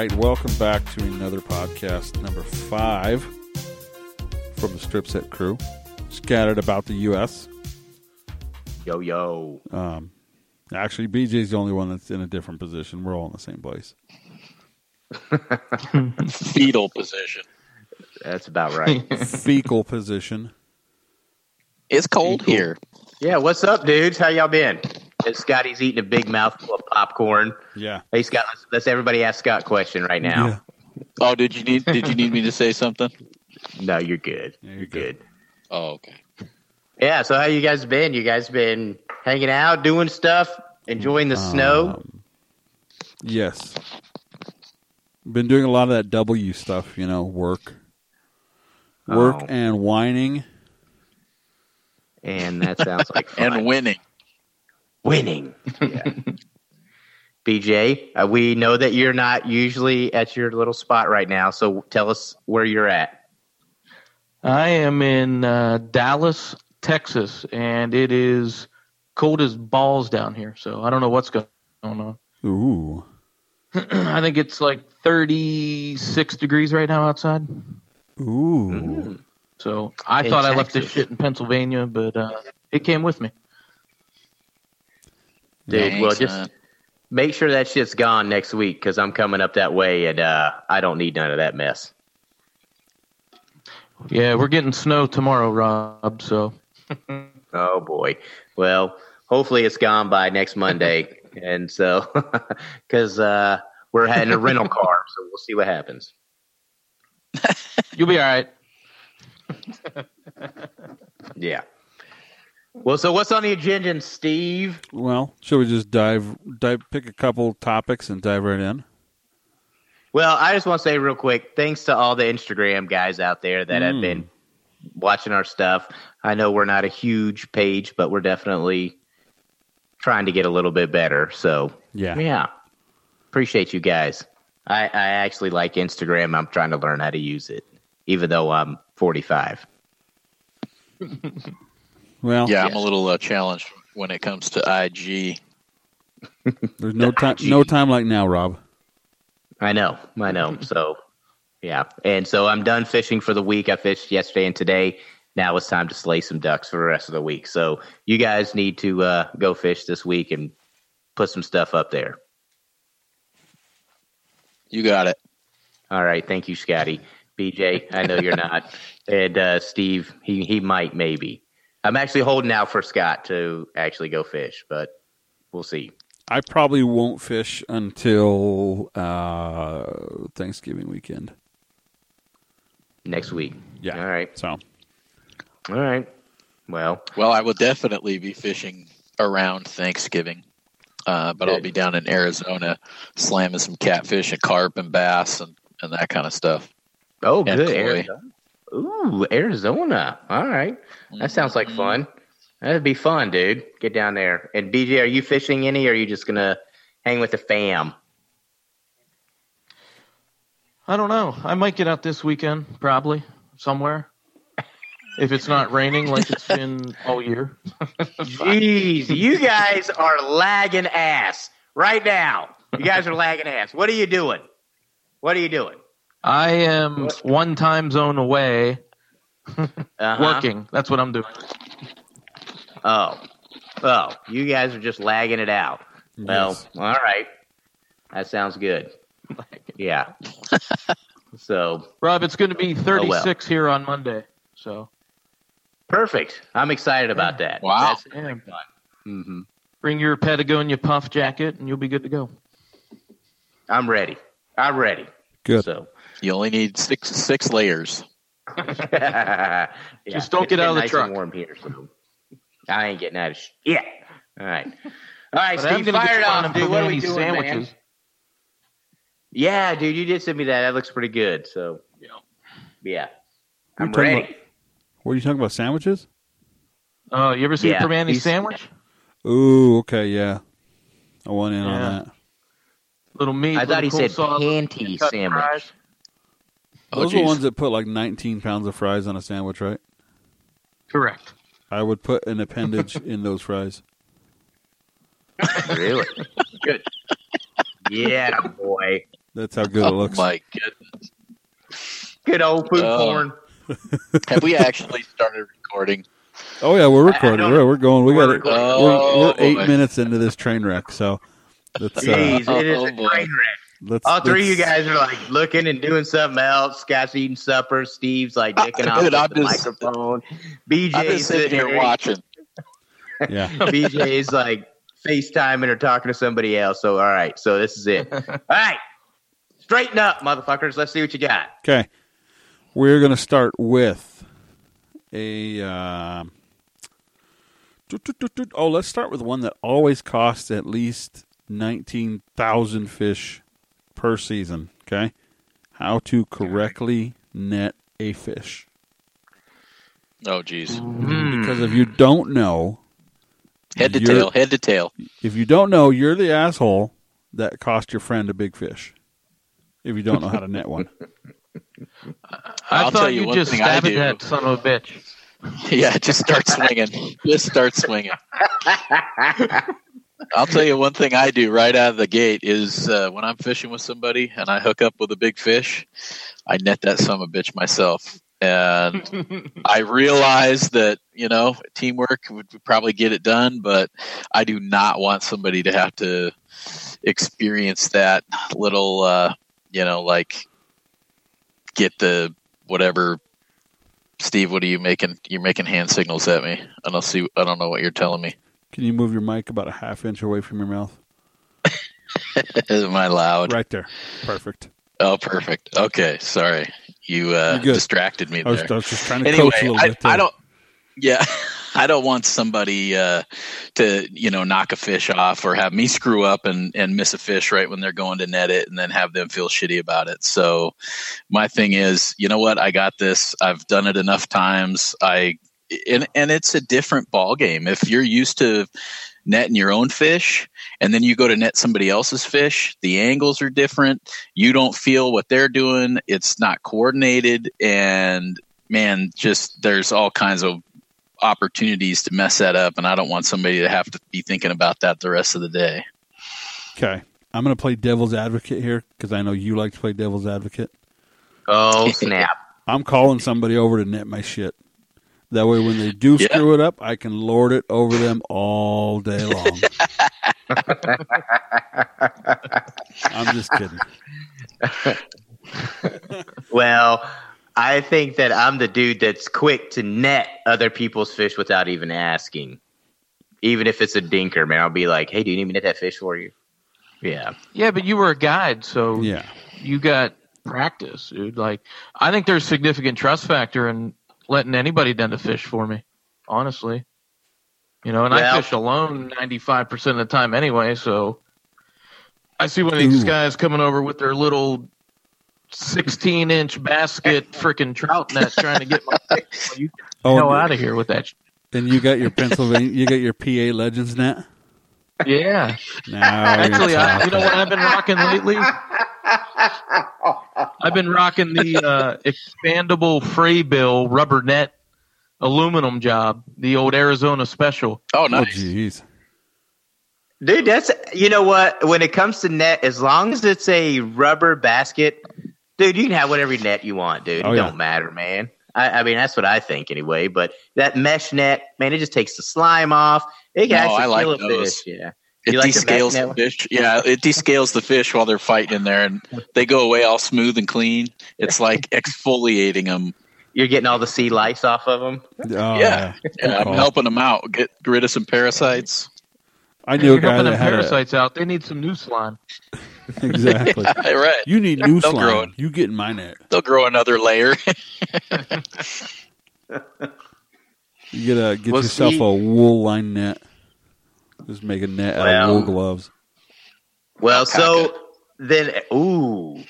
right, welcome back to another podcast, number five from the Strip Set crew, scattered about the U.S. Yo yo. Um, actually, BJ's the only one that's in a different position. We're all in the same place. Fetal position. That's about right. Fecal position. It's cold here. yeah, what's up, dudes? How y'all been? And Scotty's eating a big mouthful of popcorn. Yeah. Hey, Scott, let's, let's everybody ask Scott a question right now. Yeah. Oh, did you need did you need me to say something? No, you're good. Yeah, you're you're good. good. Oh, okay. Yeah, so how you guys been? You guys been hanging out, doing stuff, enjoying the snow? Um, yes. Been doing a lot of that W stuff, you know, work. Work Oh. and whining. And that sounds like fun. And winning. Winning. Yeah. BJ, uh, we know that you're not usually at your little spot right now, so tell us where you're at. I am in uh, Dallas, Texas, and it is cold as balls down here. So I don't know what's going on. Ooh. I think it's like 36 degrees right now outside. Ooh. So I In thought I left this shit in Pennsylvania, but uh, it came with me. Dude, Dang, well, just son. make sure that shit's gone next week because I'm coming up that way and uh, I don't need none of that mess. Yeah, we're getting snow tomorrow, Rob. So Oh, boy. Well, hopefully it's gone by next Monday. and so, because uh, we're having a rental car, so we'll see what happens. you'll be all right. Yeah. Well, so what's on the agenda, Steve? Well, should we just dive, dive, pick a couple topics and dive right in? Well, I just want to say real quick, thanks to all the Instagram guys out there that have Mm. been watching our stuff. I know we're not a huge page, but we're definitely trying to get a little bit better. So, Yeah. yeah, appreciate you guys. I, I actually like Instagram. I'm trying to learn how to use it, even though I'm 45. Well, Yeah, I'm a little uh, challenged when it comes to IG. there's no time, no time like now, Rob. I know, I know. So, yeah. And so I'm done fishing for the week. I fished yesterday and today. Now it's time to slay some ducks for the rest of the week. So you guys need to uh, go fish this week and put some stuff up there. You got it. All right. Thank you, Scotty. BJ, I know you're not. And uh, Steve, he, he might, maybe. I'm actually holding out for Scott to actually go fish, but we'll see. I probably won't fish until uh, Thanksgiving weekend. Next week. Yeah. All right. So, All right. Well, Well, I will definitely be fishing around Thanksgiving. Uh, but I'll be down in Arizona slamming some catfish and carp and bass and, and that kind of stuff. Oh, And good. Chloe. Arizona. Ooh, Arizona. All right. That sounds like Mhm. fun. That'd be fun, dude. Get down there. And BJ, are you fishing any or are you just going to hang with the fam? I don't know. I might get out this weekend, probably somewhere. If it's not raining like it's been all year. Jeez, you guys are lagging ass right now. You guys are lagging ass. What are you doing? What are you doing? I am one time zone away Uh-huh. working. That's what I'm doing. Oh. Oh, you guys are just lagging it out. Well, all right. That sounds good. Yeah. so Rob, it's going to be Oh, 36 here on Monday. So perfect. I'm excited about that. Wow. That's Yeah. fun. hmm bring your Patagonia puff jacket and you'll be good to go. I'm ready. I'm ready. good. So You only need six six layers. yeah, Just don't it's get out of the nice truck. And warm here, so I ain't getting out of shit. Yeah. All right. All right, But I am Steve, gonna fire it off, dude. What are we Manny's doing, man? Yeah, dude, you did send me that. That looks pretty good. So Yeah. yeah, I'm talking ready. What are you talking about? Sandwiches? Oh, you ever see Yeah, a Primanti's sandwich? Ooh, okay, yeah. I want in Yeah. on that. Little meat. I thought he little said coleslaw, panty sandwich. fries. Oh, Those are the ones that put like 19 pounds of fries on a sandwich, right? Correct. I would put an appendage in those fries. Really good. Yeah, boy. That's how good it Oh looks. my goodness! Good old food Oh. porn. Have we actually started recording? Oh yeah, we're I- I recording. We're, we're going. We We're got it. recording. We're, Oh, we're eight boy. minutes into this train wreck. So let's uh, Jeez, it is Oh, a train wreck. Let's. All three of you guys are like looking and doing something else. Scott's eating supper. Steve's like dicking off Dude, I'm the just- microphone. I've been sitting here watching. Yeah. BJ's like FaceTiming or talking to somebody else. So all right, so this is it. All right, straighten up, motherfuckers. Let's see what you got. Okay. We're going to start with a. Um, doot. oh, let's start with one that always costs at least 19,000 fish per season. Okay. How to correctly net a fish. Oh, geez. Hmm. Because if you don't know, Head to tail, head to tail. If you don't know, you're the asshole that cost your friend a big fish. If you don't know how to net one. I I'll tell thought you you one just thing I stabbed do. that son of a bitch. Yeah, just start swinging. Just start swinging. I'll tell you one thing I do right out of the gate is uh, when I'm fishing with somebody and I hook up with a big fish, I net that son of a bitch myself. And I realize that, you know, teamwork would probably get it done, but I do not want somebody to have to experience that little, uh, you know, like get the whatever. Steve, what are you making? You're making hand signals at me. I don't see. I don't know what you're telling me. Can you move your mic about a half inch away from your mouth? Am I loud? Right there. Perfect. Oh, perfect. Okay, sorry. You uh, distracted me I was, there. I was just trying to Anyway, coach a little I, bit. There. I don't. Yeah, I don't want somebody uh, to you know knock a fish off or have me screw up and and miss a fish right when they're going to net it and then have them feel shitty about it. So my thing is, you know what? I got this. I've done it enough times. I and and it's a different ball game. If you're used to netting your own fish and then you go to net somebody else's fish, the angles are different. You don't feel what they're doing. It's not coordinated and man, just there's all kinds of opportunities to mess that up and I don't want somebody to have to be thinking about that the rest of the day. Okay. I'm going to play devil's advocate here because I know you like to play devil's advocate. Oh snap! I'm calling somebody over to net my shit. That way, when they do Yeah. screw it up, I can lord it over them all day long. I'm just kidding. Well, I think that I'm the dude that's quick to net other people's fish without even asking. Even if it's a dinker, man, I'll be like, "Hey, do you need me to net that fish for you?" Yeah, Yeah, but you were a guide, so Yeah. you got practice, dude. Like, I think there's significant trust factor in letting anybody down to fish for me, honestly. You know, and I fish alone 95% of the time anyway, so I see one of these Ooh. guys coming over with their little 16 inch basket freaking trout net trying to get my well, you Oh, hell and- out of here with that. sh- And you got your Pennsylvania, you got your PA Legends net. Yeah. Now you're Actually, I, you know what I've been rocking lately? I've been rocking the uh, expandable Frabill rubber net aluminum job, the old Arizona special. Oh, Oh, nice. jeez. dude, that's you know what? When it comes to net, as long as it's a rubber basket, dude, you can have whatever net you want, dude. Oh, it yeah. don't matter, man. I, I mean, that's what I think anyway. But that mesh net, man, it just takes the slime off. It can No, actually I like kill a those. fish. Yeah. It You descales back the fish. Yeah, it descales the fish while they're fighting in there, and they go away all smooth and clean. It's like exfoliating them. You're getting all the sea lice off of them. Oh, Yeah. yeah. Yeah, I'm call. helping them out, get rid of some parasites. I knew a You're guy helping that them had a, parasites out. They need some new slime. exactly. Right. You need new They'll grow slime. You get in my net. they'll grow another layer. You get a get Well, yourself see- a wool line net. Just make a net out of wool gloves. Well, Alpaca. so then, ooh,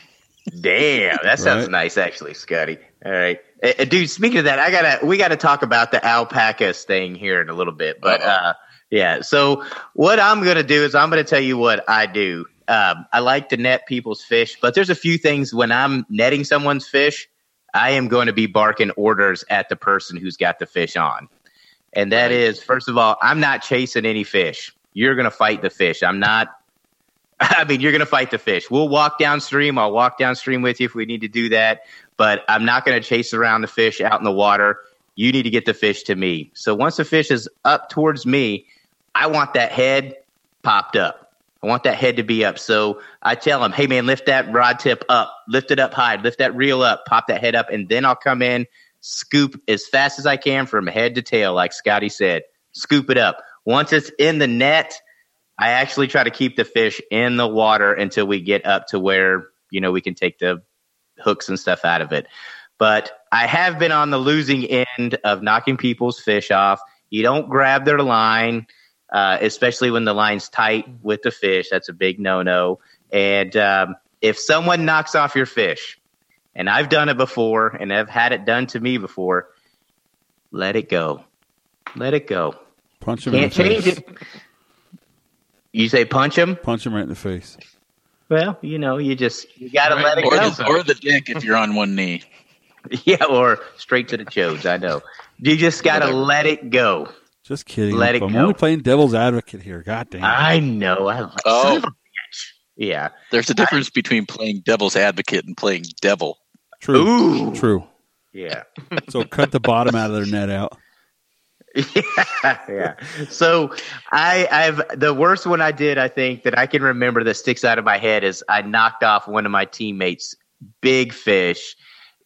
damn, that sounds Right. nice, actually, Scotty. All right, Uh, uh, dude. Speaking of that, I gotta we gotta talk about the alpacas thing here in a little bit. But Uh-oh. uh, yeah, so what I'm gonna do is I'm gonna tell you what I do. Um, I like to net people's fish, but there's a few things when I'm netting someone's fish, I am going to be barking orders at the person who's got the fish on. And that is, first of all, I'm not chasing any fish. You're going to fight the fish. I'm not I mean, you're going to fight the fish. We'll walk downstream. I'll walk downstream with you if we need to do that. But I'm not going to chase around the fish out in the water. You need to get the fish to me. So once the fish is up towards me, I want that head popped up. I want that head to be up. So I tell him, hey, man, lift that rod tip up, lift it up high, lift that reel up, pop that head up, and then I'll come in, scoop as fast as I can from head to tail, like Scotty said. Scoop it up. Once it's in the net, I actually try to keep the fish in the water until we get up to where, you know, we can take the hooks and stuff out of it. But I have been on the losing end of knocking people's fish off. You don't grab their line uh, especially when the line's tight with the fish. That's a big no no. And um, if someone knocks off your fish, and I've done it before, and I've had it done to me before, let it go. Let it go. Punch him Can't in the change face. it. You say punch him? Punch him right in the face. Well, you know, you just you got to Right. let it Or go. the, or the dick if you're on one knee. Yeah, or straight to the chodes. I know. You just got to Whatever. let it go. Just kidding. Let it I'm go. only playing devil's advocate here. God damn. I know. I like Oh. son of a bitch. Yeah. There's a difference between playing devil's advocate and playing devil. True. Ooh. True. Yeah. So cut the bottom out of their net out. yeah, yeah. So I, I've the worst one I did, I think that I can remember that sticks out of my head is I knocked off one of my teammates' big fish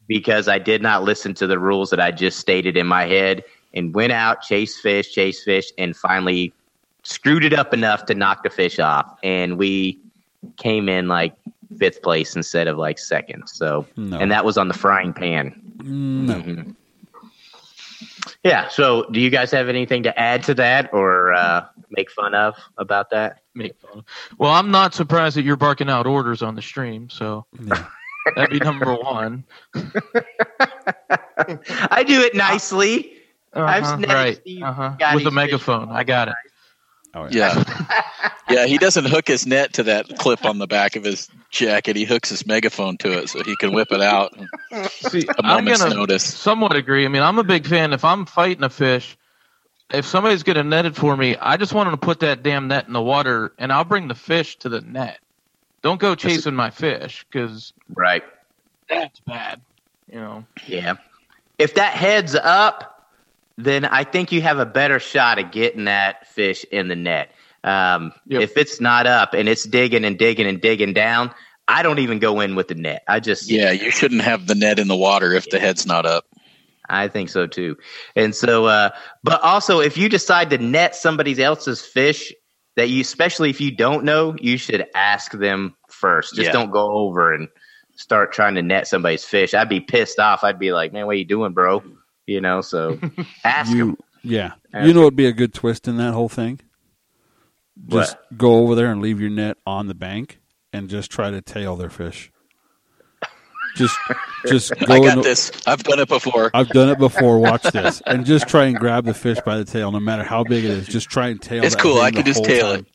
because I did not listen to the rules that I just stated in my head and went out, chased fish, chased fish, and finally screwed it up enough to knock the fish off. And we came in like fifth place instead of like second. So, No. and that was on the frying pan. No. Mhm. Yeah. So, do you guys have anything to add to that or uh, make fun of about that? Make fun. Well, I'm not surprised that you're barking out orders on the stream, so Yeah. that'd be number one. I do it nicely. I've Uh-huh, never right. seen Uh-huh. With a megaphone. I got it. Oh, yeah. Yeah. yeah, he doesn't hook his net to that clip on the back of his jacket. He hooks his megaphone to it so he can whip it out See, a I'm gonna notice. somewhat agree. I mean, I'm a big fan. If I'm fighting a fish, if somebody's going to net it for me, I just want them to put that damn net in the water, and I'll bring the fish to the net. Don't go chasing my fish because Right. that's bad. You know. Yeah. If that heads up, then I think you have a better shot at getting that fish in the net. Um, Yep. If it's not up and it's digging and digging and digging down, I don't even go in with the net. I just Yeah, you shouldn't have the net in the water if the head's not up. I think so too. And so, uh, but also, if you decide to net somebody else's fish that you, especially if you don't know, you should ask them first. Just Yeah. don't go over and start trying to net somebody's fish. I'd be pissed off. I'd be like, man, what are you doing, bro? You know, so ask them. You, yeah. Ask You know it'd be a good twist in that whole thing? Just What? go over there and leave your net on the bank and just try to tail their fish. Just, just go. I got in- this. I've done it before. I've done it before. Watch this, and just try and grab the fish by the tail, no matter how big it is. Just try and tail. It's cool. I can just tail time. it.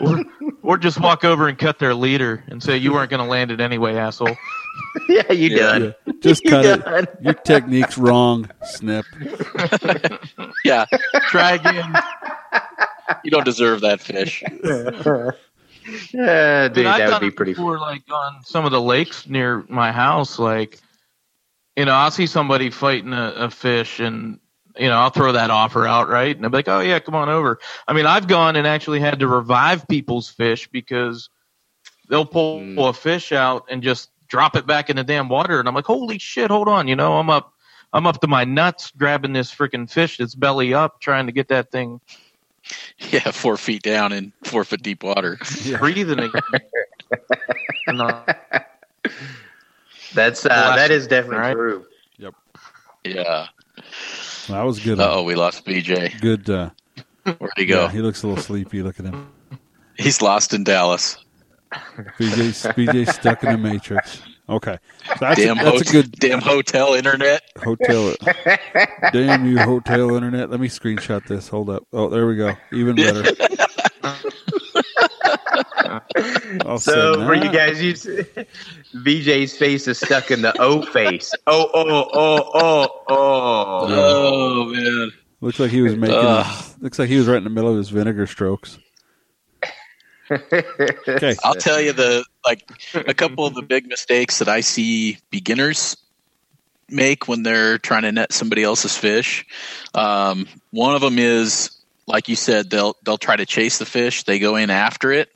Or, or just walk over and cut their leader and say you weren't going to land it anyway, asshole. yeah, you Yeah. done. Yeah, just You cut done. it. Your technique's wrong, Snip. Yeah, Try again. you don't deserve that fish. Yeah, dude, Dude, that would be it pretty. before, like on some of the lakes near my house. Like, you know, I'll see somebody fighting a, a fish, and you know, I'll throw that offer out, right? And I'll be like, "Oh yeah, come on over." I mean, I've gone and actually had to revive people's fish because they'll pull Mm. a fish out and just drop it back in the damn water, and I'm like, "Holy shit, hold on!" You know, I'm up, I'm up to my nuts grabbing this freaking fish that's belly up, trying to get that thing Yeah, four feet down in four foot deep water. Breathing again. And, That's uh, that is definitely right? true. Yep. Yeah. That was good. Uh oh, we lost BJ. Good. Uh, Where'd he go? yeah, he looks a little sleepy. Look at him. He's lost in Dallas. BJ's, BJ's stuck in the matrix. Okay, so that's, damn, a, that's hot- a good damn hotel internet. hotel. Damn you, hotel internet. Let me screenshot this. Hold up. Oh, there we go. Even better. I'll So for you guys, you BJ's face is stuck in the O face. Oh oh oh oh oh. Oh man. looks like he was making. Ugh. His, looks like he was right in the middle of his vinegar strokes. Okay. I'll tell you the like a couple of the big mistakes that I see beginners make when they're trying to net somebody else's fish. Um, one of them is like you said, they'll they'll try to chase the fish. They go in after it,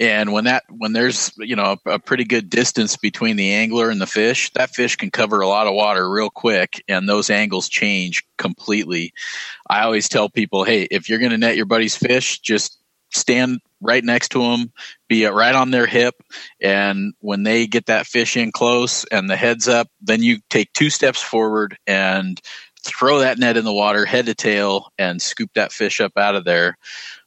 and when that when there's you know a, a pretty good distance between the angler and the fish, that fish can cover a lot of water real quick, and those angles change completely. I always tell people, hey, if you're going to net your buddy's fish, just stand right next to them, be right on their hip, and when they get that fish in close and the heads up, then you take two steps forward and throw that net in the water, head to tail, and scoop that fish up out of there.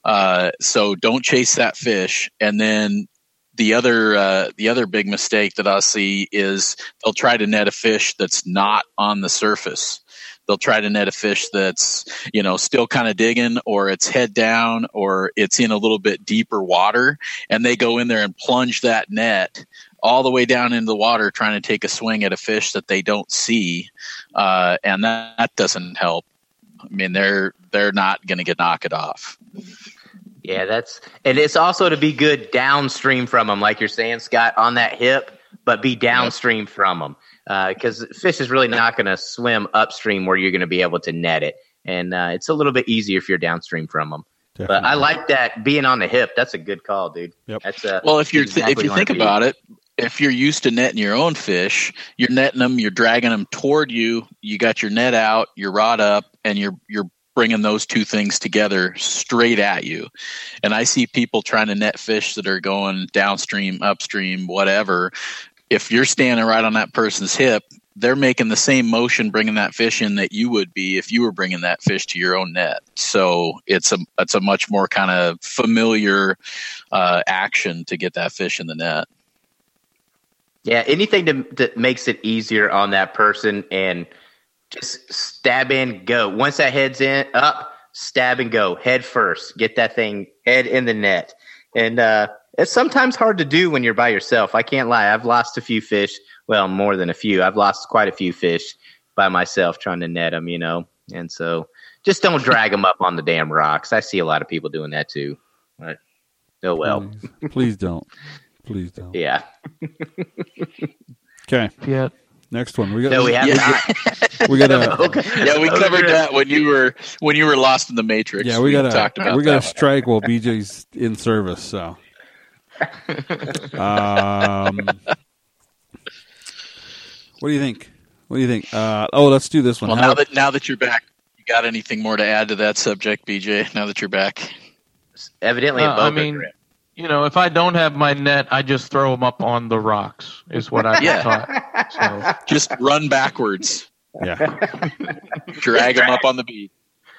Uh, so don't chase that fish, and then the other uh, the other big mistake that I see is they'll try to net a fish that's not on the surface they'll try to net a fish that's you know still kind of digging or it's head down or it's in a little bit deeper water and they go in there and plunge that net all the way down into the water trying to take a swing at a fish that they don't see uh, and that, that doesn't help i mean they're they're not going to get knock it off Yeah, that's and it's also to be good downstream from them, like you're saying, Scott, on that hip, but be downstream from them because fish is really not going to swim upstream where you're going to be able to net it, and uh, it's a little bit easier if you're downstream from them. But I like that being on the hip. That's a good call, dude. Yep. That's uh, Well, if you're exactly if you think about it, if you're used to netting your own fish, you're netting them, you're dragging them toward you. You got your net out, your rod up, and you're you're bringing those two things together straight at you. And I see people trying to net fish that are going downstream, upstream, whatever. If you're standing right on that person's hip, they're making the same motion bringing that fish in that you would be if you were bringing that fish to your own net. So it's a it's a much more kind of familiar uh, action to get that fish in the net. Yeah, anything to, that makes it easier on that person and just stab in, go. Once that head's in up, stab and go, head first. Get that thing head in the net. And uh, it's sometimes hard to do when you're by yourself. I can't lie. I've lost a few fish. Well, more than a few. I've lost quite a few fish by myself trying to net them, you know. And so just don't drag them up on the damn rocks. I see a lot of people doing that too. But oh well. Please, please don't. Please don't. Yeah. Okay. Yeah. Next one. We got. No, we have Yeah. not. We got a. Okay. Yeah, we Okay. covered that when you were when you were lost in the matrix. Yeah, we got talked a. about We got a that. strike while BJ's in service. So. Um. What do you think? What do you think? Uh, oh, let's do this one. Well, How- now that now that you're back, you got anything more to add to that subject, BJ? Now that you're back, Evidently, a Uh, I mean, grip. You know, if I don't have my net, I just throw them up on the rocks. Is what I've Yeah. been taught. So just run backwards, yeah, drag them up on the beach.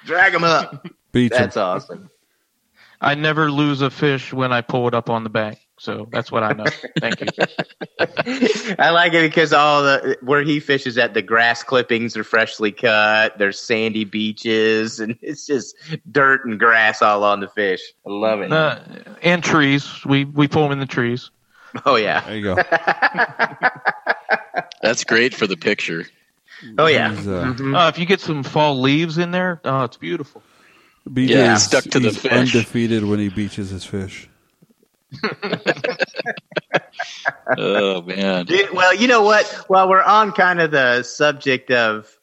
drag them up. beach 'em. That's awesome. I never lose a fish when I pull it up on the bank. So that's what I know. Thank you. I like it because all the where he fishes at the grass clippings are freshly cut. There's sandy beaches, and it's just dirt and grass all on the fish. I love it. Uh, and trees. We we pull them in the trees. Oh yeah, There you go. That's great for the picture. oh yeah. He's, uh, Mhm. Uh, if you get some fall leaves in there, oh, it's beautiful. BJ Yeah, stuck to the he's fish. undefeated when he beaches his fish. Oh man, Dude, well, you know what? While we're on kind of the subject of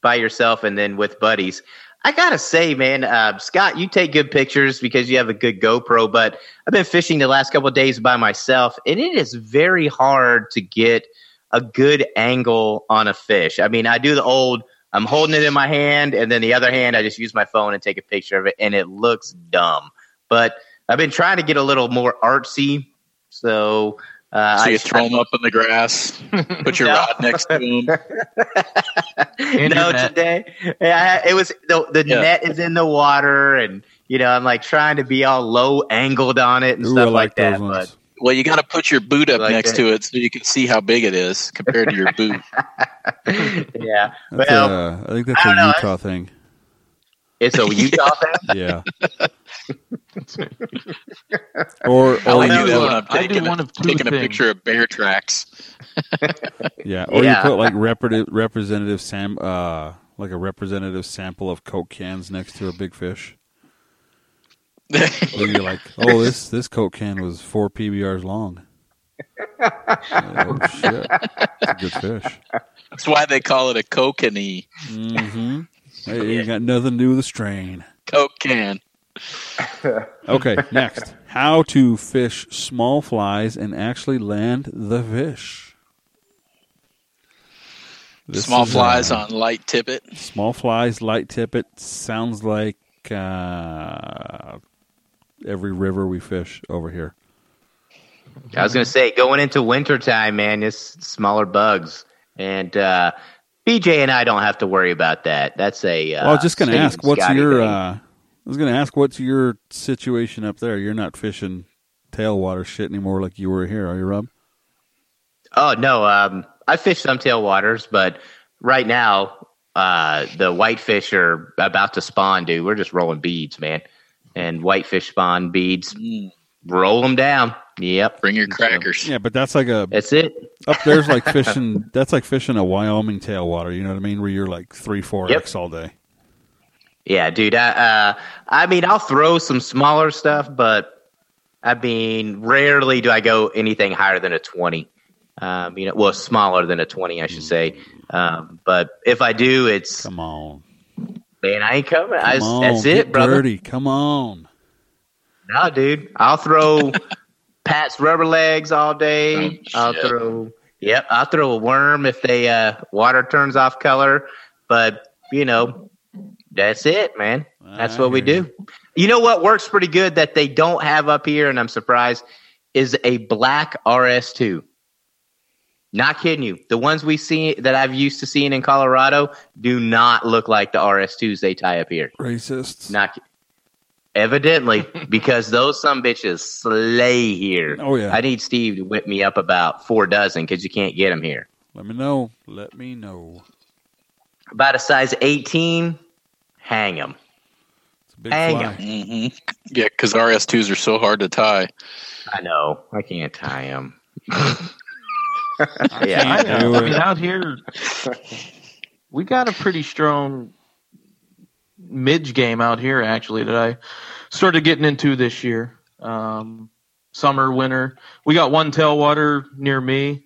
by yourself and then with buddies, I gotta say, man, uh, Scott, you take good pictures because you have a good GoPro. But I've been fishing the last couple of days by myself, and it is very hard to get a good angle on a fish. I mean, I do the old. I'm holding it in my hand, and then the other hand, I just use my phone and take a picture of it, and it looks dumb. But I've been trying to get a little more artsy, so uh, so I you throw them up in the grass, put your No. rod next to them. No, net. today I- it was the, the Yeah. net is in the water, and you know I'm like trying to be all low angled on it and Ooh, I stuff like like that. those ones. Well, you got to put your boot up Like next that. to it so you can see how big it is compared to your boot. Yeah, That's well, a, I think that's I a don't know, Utah thing. it's a Utah thing. Yeah. or I or like I you do, when uh, I'm I do taking, one a, of two taking a picture of bear tracks. yeah, or Yeah. you put like repre- representative sam uh like a representative sample of Coke cans next to a big fish. Where you're like, oh, this this Coke can was four PBRs long. oh shit, it's a good fish. That's why they call it a kokanee Mm-hmm. Hey, ain't got nothing to do with the strain. Coke can. Okay, next. How to fish small flies and actually land the fish. This Small flies uh, on light tippet. Small flies, light tippet. Sounds like uh, every river we fish over here. I was gonna say going into wintertime, man, it's smaller bugs, and uh, BJ and I don't have to worry about that. That's a. Uh, well, I was just going to ask, and what's Scotty your? Thing. I was going to ask, what's your situation up there? You're not fishing tailwater shit anymore like you were here, are you, Rob? Oh no, um, I fish some tailwaters, but right now uh, the whitefish are about to spawn. Dude, we're just rolling beads, man, and whitefish spawn beads. Mm, Roll them down. Yep, Bring your crackers. Yeah, but that's like a that's it. up there's like fishing. That's like fishing a Wyoming tailwater. You know what I mean? Where you're like three, four Yep. x all day. Yeah, dude. I, uh, I mean, I'll throw some smaller stuff, but I mean, rarely do I go anything higher than a twenty. Um, you know, well, smaller than a twenty, I should say. Um, but if I do, it's Come on, man, I ain't coming. I, on, that's get it, brother. dirty. Come on. No, dude. I'll throw Pat's rubber legs all day. Oh, I'll throw Yep, I'll throw a worm if they uh water turns off color. But, you know, that's it, man. That's I what we do. You know what works pretty good that they don't have up here, and I'm surprised, is a black RS2. Not kidding you. The ones we see that I've used to seeing in Colorado do not look like the RS2s they tie up here. Racists. Not evidently because those some bitches slay here. Oh, yeah. I need Steve to whip me up about four dozen because you can't get them here. Let me know. Let me know. About a size 18, hang them. It's a big Hang fly. 'em. hmm Yeah, because RS2s are so hard to tie. I know. I can't tie them. I yeah. I, know. I mean, out here, we got a pretty strong midge game out here, actually, that I started getting into this year. Um, summer, winter. We got one tailwater near me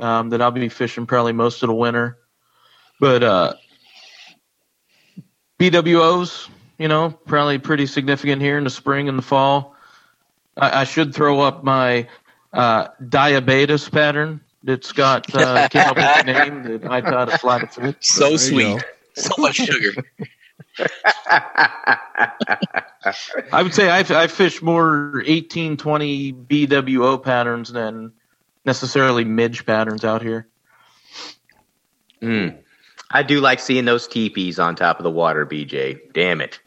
um, that I'll be fishing probably most of the winter. But uh, BWOs, you know, probably pretty significant here in the spring and the fall. I, I should throw up my uh, diabetes pattern that's got uh, came up with the name that I taught a fly to fish. So sweet. So much sugar. I would say I, I fish more 18, 20 BWO patterns than necessarily midge patterns out here. Mm. I do like seeing those teepees on top of the water, BJ. Damn it.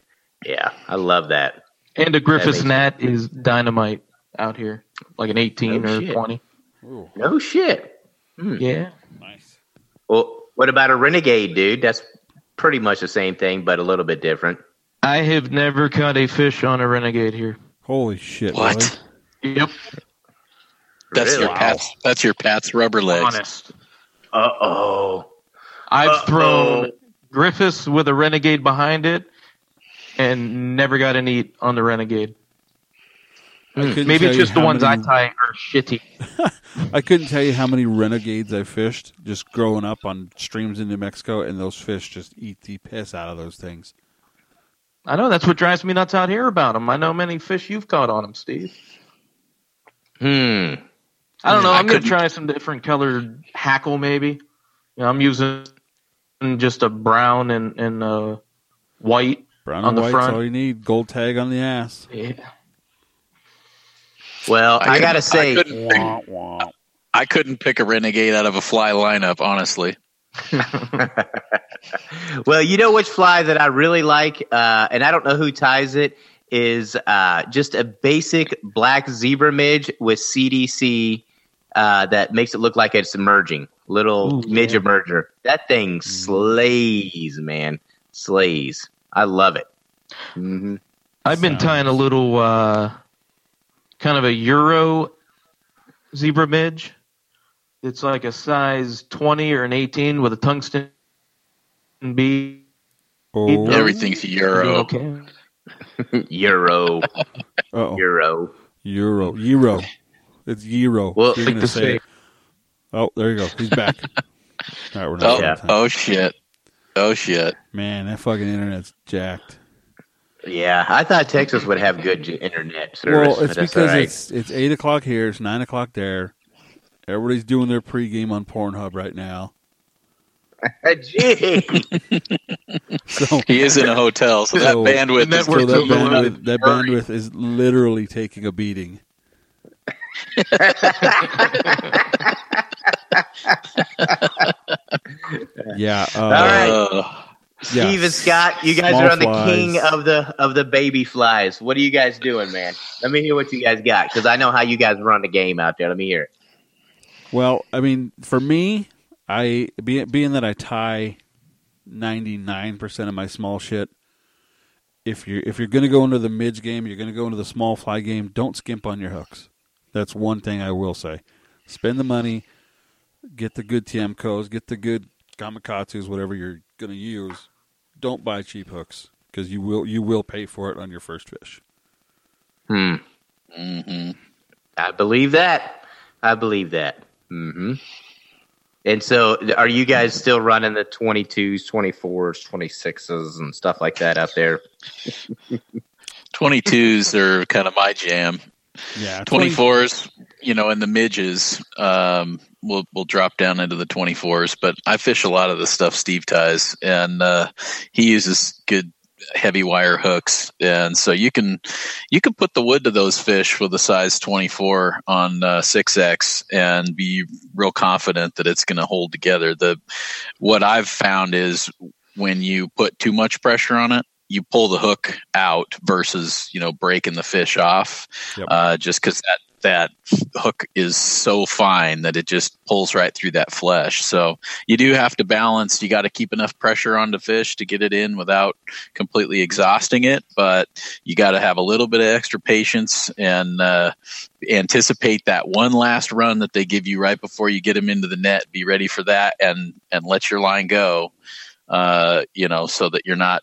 Yeah, I love that. And a Griffiths makes gnat is dynamite out here, like an 18 Oh, or shit. 20. Ooh, No shit. Yeah. nice. Well, what about a renegade, dude? That's pretty much the same thing, but a little bit different. I have never caught a fish on a renegade here. Holy shit. What? really? Yep. That's Really? your Pat's. That's your Pat's rubber legs. Honest. Uh oh. I've Uh-oh. thrown Griffiths with a renegade behind it and never got any eat on the renegade. I Maybe it's just the ones many- I tie are shitty. I couldn't tell you how many renegades I fished just growing up on streams in New Mexico, and those fish just eat the piss out of those things. I know that's what drives me nuts out here about them. I know many fish you've caught on them, Steve. Hmm. I don't know. I I'm gonna try some different colored hackle, maybe. You know, I'm using just a brown and and uh, white. Brown On and the white's front. all you need. Gold tag on the ass. Yeah. Well, I, couldn't- gotta say, I couldn't, pick, Wah, wah. I couldn't pick a renegade out of a fly lineup, honestly. well, you know which fly that I really like, uh, and I don't know who ties it, is uh, just a basic black zebra midge with CDC uh, that makes it look like it's emerging. Little Ooh, midge yeah. emerger. That thing slays, man. Slays. I love it. hmm I've been Sounds- tying a little uh, kind of a Euro zebra midge. It's like a size 20 or an 18 with a tungsten bead. Oh, Everything's Euro. Okay. Euro, Oh, Euro. Euro, Euro. It's Euro. Well, You're like gonna say. say- Oh, there you go. He's back. All right, we're not Oh, Yeah. oh shit. Oh shit. Man, that fucking internet's jacked. Yeah, I thought Texas would have good internet service. Well, it's because all right. it's it's eight o'clock here. It's nine o'clock there. Everybody's doing their pregame on Pornhub right now. Gee. So, He is in a hotel, so that bandwidth is so that bandwidth, that bandwidth is literally taking a beating. yeah. Uh, All right. Uh, yeah. Steve and Scott, you guys Small are on the flies. king of the of the baby flies. What are you guys doing, man? Let me hear what you guys got because I know how you guys run the game out there. Let me hear it. Well, I mean, for me, I being, being that I tie ninety nine percent of my small shit. If you're if you're going to go into the midge game, you're going to go into the small fly game. Don't skimp on your hooks. That's one thing I will say. Spend the money, get the good Tiemcos, get the good Gamakatsus, whatever you're going to use. Don't buy cheap hooks because you will you will pay for it on your first fish. Hmm. mhm. I believe that. I believe that. Mm-hmm. And so, are you guys still running the 22s, 24s, 26s, and stuff like that out there? 22s are kind of my jam. Yeah, 20 24s, you know, and the midges, um, we'll we'll drop down into the 24s. But I fish a lot of the stuff Steve ties, and uh, he uses good heavy wire hooks, and so you can you can put the wood to those fish with a size 24 on uh, 6x and be real confident that it's going to hold together. The what I've found is when you put too much pressure on it. You pull the hook out versus you know breaking the fish off Yep. uh, just because that that hook is so fine that it just pulls right through that flesh. So you do have to balance. You got to keep enough pressure on the fish to get it in without completely exhausting it, but you got to have a little bit of extra patience and uh, anticipate that one last run that they give you right before you get them into the net. Be ready for that and and let your line go. Uh, you know, so that you're not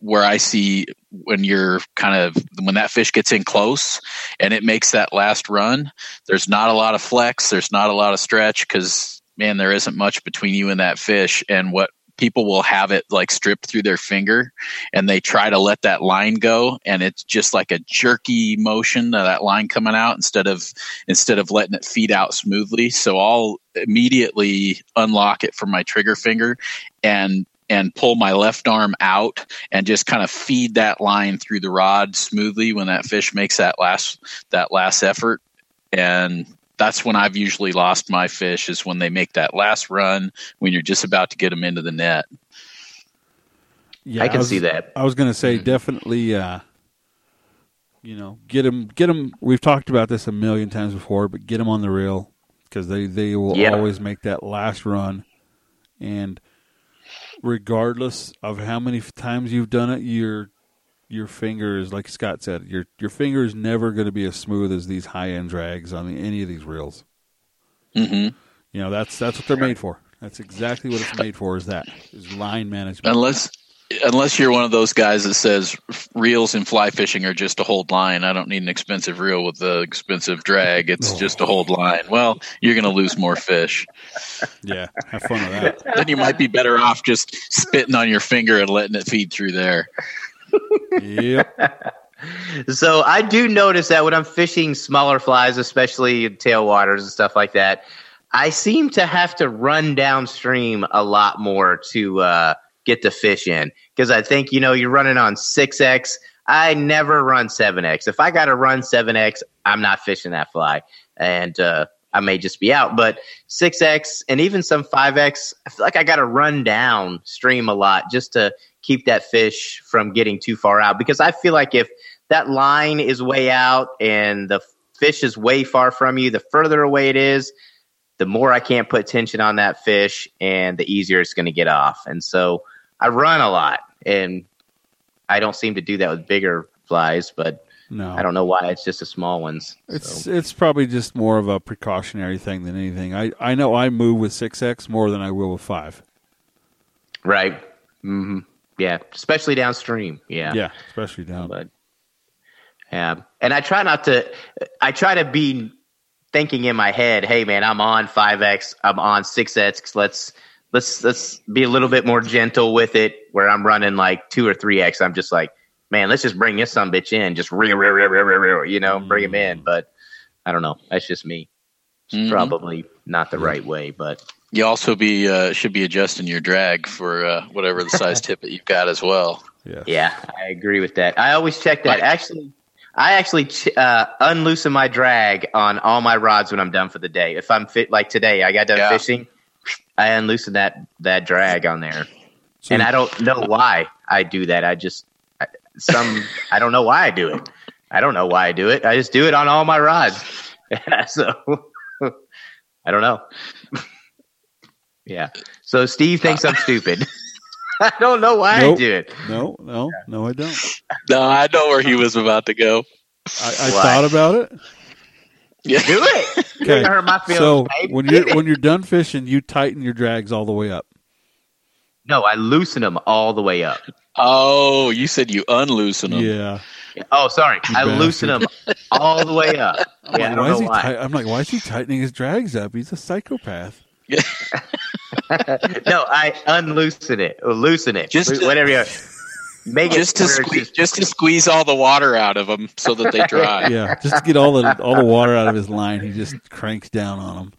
where I see when you're kind of when that fish gets in close and it makes that last run, there's not a lot of flex, there's not a lot of stretch because man, there isn't much between you and that fish. And what people will have it like stripped through their finger and they try to let that line go and it's just like a jerky motion of that line coming out instead of instead of letting it feed out smoothly so i'll immediately unlock it from my trigger finger and and pull my left arm out and just kind of feed that line through the rod smoothly when that fish makes that last that last effort and that's when I've usually lost my fish is when they make that last run when you're just about to get them into the net. Yeah, I can was- see that. I was going to say Mhm. definitely. Uh, you know, get them, get them. We've talked about this a million times before, but get them on the reel because they they will Yeah. always make that last run, and regardless of how many times you've done it, your your finger is like Scott said, your your finger is never going to be as smooth as these high end drags on the, any of these reels. Mm-hmm. You know, that's that's what they're made for. That's exactly what it's made for. Is that is line management? Unless unless you're one of those guys that says reels and fly fishing are just to hold line. I don't need an expensive reel with the expensive drag. It's Oh. just to hold line. Well, you're going to lose more fish. yeah, have fun with that. Then you might be better off just spitting on your finger and letting it feed through there. Yep. So I do notice that when I'm fishing smaller flies, especially in tailwaters and stuff like that, I seem to have to run downstream a lot more to uh, get the fish in because I think you know you're running on six x. I never run seven x. If I got to run seven x, I'm not fishing that fly, and uh, I may just be out. But six x and even some five x, I feel like I got to run downstream a lot just to keep that fish from getting too far out because I feel like if that line is way out and the fish is way far from you, the further away it is, the more I can't put tension on that fish and the easier it's going to get off. And so I run a lot and I don't seem to do that with bigger flies, but No, I don't know why. It's just the small ones. It's So, it's probably just more of a precautionary thing than anything. I, I know I move with six X more than I will with five. right. hmm Yeah, especially downstream. Yeah. Yeah, especially down. But yeah, and I try not to. I try to be thinking in my head, "Hey, man, I'm on five x. I'm on six x. Let's let's let's be a little bit more gentle with it. Where I'm running like two or three x, I'm just like, man, let's just bring this some bitch in, just real, real, real, real, real, real, you know, bring him in. But I don't know. That's just me. It's Mhm. probably not the right way, but You also be uh, should be adjusting your drag for uh, whatever the size tippet you've got as well. Yeah. Yeah, I agree with that. I always check that. Actually, I actually ch- uh, unloosen my drag on all my rods when I'm done for the day. If I'm fit, like today, I got done Yeah. fishing, I unloosen that that drag on there, So and I don't know why I do that. I just I, some I don't know why I do it. I don't know why I do it. I just do it on all my rods. so I don't know. yeah. So Steve thinks I'm stupid. I don't know why I do it. no, no, no, I don't. No, I know where he was about to go. I, I thought about it. Yeah. Do it. Okay. hurt my feelings, So babe. when you're when you're done fishing, you tighten your drags all the way up. no, I loosen them all the way up. Oh, you said you unloosen them. Yeah. Oh, sorry, You I loosen them all the way up. I'm Yeah, I like, don't why is he why. ti- I'm like, why is he tightening his drags up? He's a psychopath. no, I unloosen it, or loosen it, Just to- whatever. You make Just to squeeze, just to squeeze all the water out of them so that they dry. Yeah, just to get all the all the water out of his line, he just cranks down on them.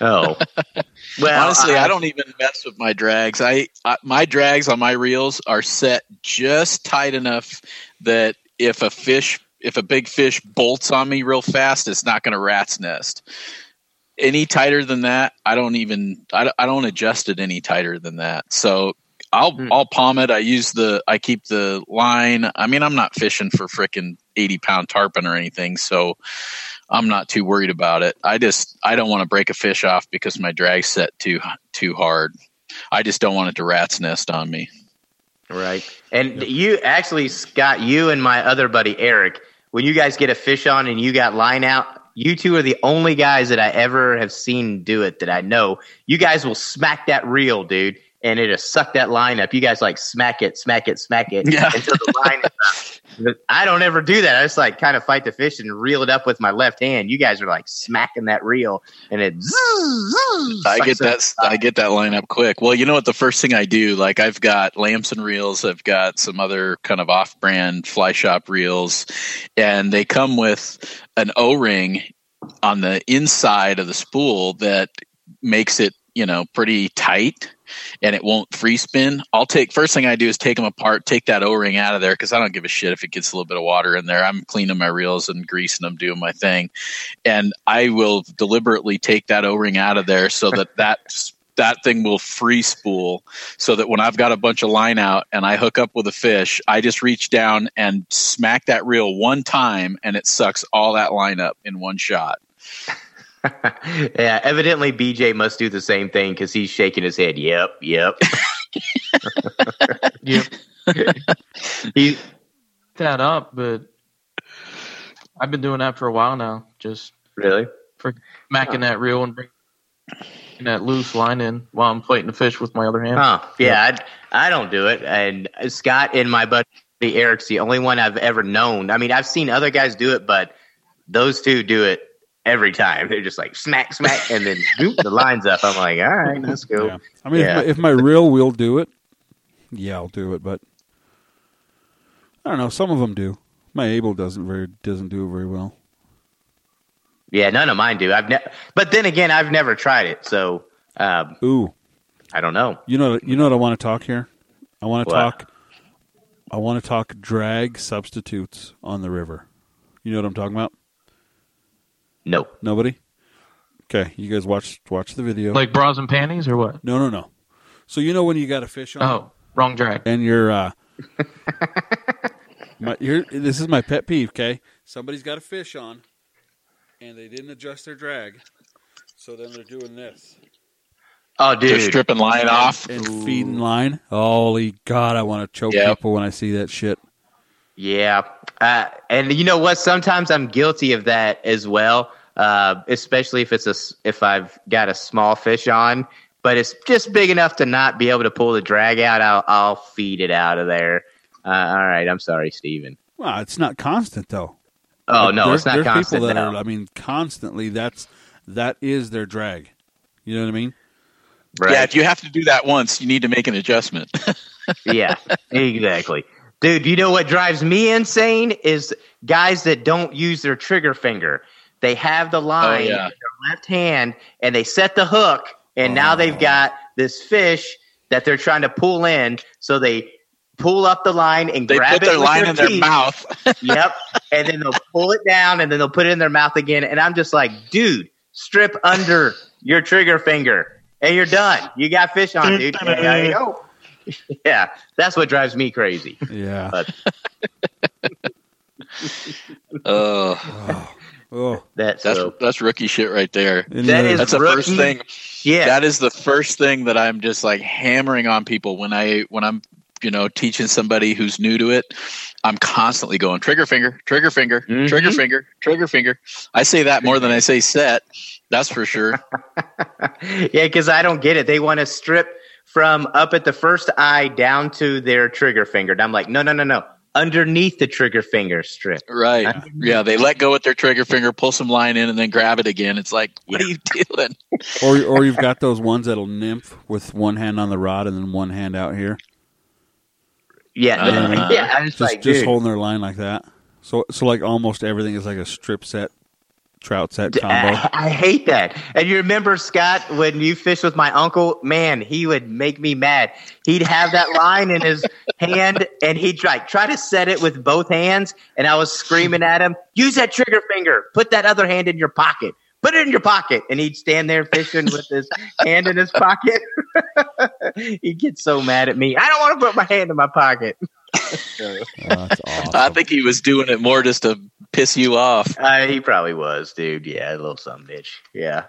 Oh, well, Honestly, I, don't even mess with my drags. I, I my drags on my reels are set just tight enough that if a fish, if a big fish bolts on me real fast, it's not going to rat's nest. Any tighter than that, I don't even. I, I don't adjust it any tighter than that. So I'll Hmm. I'll palm it. I use the I keep the line. I mean, I'm not fishing for frickin' eighty pound tarpon or anything, so I'm not too worried about it. I just I don't want to break a fish off because my drag's set too too hard. I just don't want it to rat's nest on me. Right. And you actually, Scott, you and my other buddy Eric, when you guys get a fish on and you got line out, you two are the only guys that I ever have seen do it that I know. You guys will smack that reel, dude, and it'll suck that line up. You guys like smack it, smack it, smack it Yeah. until the line is up. I don't ever do that. I just like kind of fight the fish and reel it up with my left hand. You guys are like smacking that reel and it. I get that I get that line up quick. Well, you know what? The first thing I do, like I've got Lamsons and reels, I've got some other kind of off-brand fly shop reels, and they come with an O-ring on the inside of the spool that makes it, you know, pretty tight and it won't free spin. I'll take first thing I do is take them apart, take that O-ring out of there because I don't give a shit if it gets a little bit of water in there. I'm cleaning my reels and greasing them, doing my thing, and I will deliberately take that O-ring out of there so that that that thing will free spool so that when I've got a bunch of line out and I hook up with a fish, I just reach down and smack that reel one time and it sucks all that line up in one shot. yeah, evidently BJ must do the same thing because he's shaking his head. Yep, yep. Yep. he, that up, but I've been doing that for a while now. Just really? For macking that reel and bringing that loose line in while I'm plating the fish with my other hand. Yeah, I, I don't do it. And Scott and my buddy Eric's the only one I've ever known. I mean, I've seen other guys do it, but those two do it every time. They're just like smack, smack, and then boop, the line's up. I'm like, all right, let's go. Yeah. I mean, Yeah. if, my, if my reel will do it, yeah, I'll do it. But I don't know. Some of them do. My Abel doesn't very doesn't do it very well. Yeah, none of mine do. I've never, but then again, I've never tried it, so um, Ooh, I don't know. you know, you know what I want to talk here. I want to What? talk. I want to talk drag substitutes on the river. You know what I'm talking about? No. Nobody. Okay, you guys watch watch the video. Like bras and panties or what? no, no, no. So you know when you got a fish on, Oh, wrong drag. and you're uh my here this is my pet peeve okay somebody's got a fish on and they didn't adjust their drag so then they're doing this Oh, dude. Just stripping line off. and feeding line holy god i want to choke Yep. people when i see that shit Yeah, uh, and you know what? Sometimes I'm guilty of that as well, uh, especially if it's a, if I've got a small fish on. but it's just big enough to not be able to pull the drag out. I'll, I'll feed it out of there. Uh, all right, I'm sorry, Steven. Well, it's not constant though. Oh no, there's, it's not there's constant. people that no. are. I mean, constantly. That's that is their drag. You know what I mean? right? Yeah, if you have to do that once, you need to make an adjustment. yeah, exactly. Dude, you know what drives me insane is guys that don't use their trigger finger. They have the oh, line Oh, yeah. in their left hand and they set the hook, and now Oh. they've got this fish that they're trying to pull in. So they pull up the line and they grab put it their with line in their mouth. yep. And then they'll pull it down and then they'll put it in their mouth again. And I'm just like, dude, strip under your trigger finger and you're done. You got fish on, dude. Yeah, there you go. Yeah, that's what drives me crazy. Yeah. But Oh, oh, oh. that's, that's so, that's rookie shit right there. That is That's the first rookie thing. yeah. That is the first thing that I'm just like hammering on people when I when I'm you know teaching somebody who's new to it. I'm constantly going trigger finger, trigger finger, Mhm. trigger finger, trigger finger. I say that more than I say set. That's for sure. yeah, because I don't get it. They want to strip from up at the first eye down to their trigger finger. And I'm like, no, no, no, no. Underneath the trigger finger strip. Right. Yeah, they let go with their trigger finger, pull some line in, and then grab it again. It's like, what are you doing? Or or you've got those ones that'll nymph with one hand on the rod and then one hand out here, Yeah, Uh, yeah. I'm just, just like, just holding their line like that. So so like almost everything is like a strip set, trout set combo. I, I hate that. And you remember Scott when you fished with my uncle? Man, he would make me mad. He'd have that line in his hand, and he'd try try to set it with both hands. And I was screaming at him, "Use that trigger finger. Put that other hand in your pocket. Put it in your pocket." And he'd stand there fishing with his hand in his pocket. he'd get so mad at me. I don't want to put my hand in my pocket. Oh, that's awesome. I think he was doing it more just to piss you off. Uh, he probably was, dude. Yeah, a little some bitch. Yeah.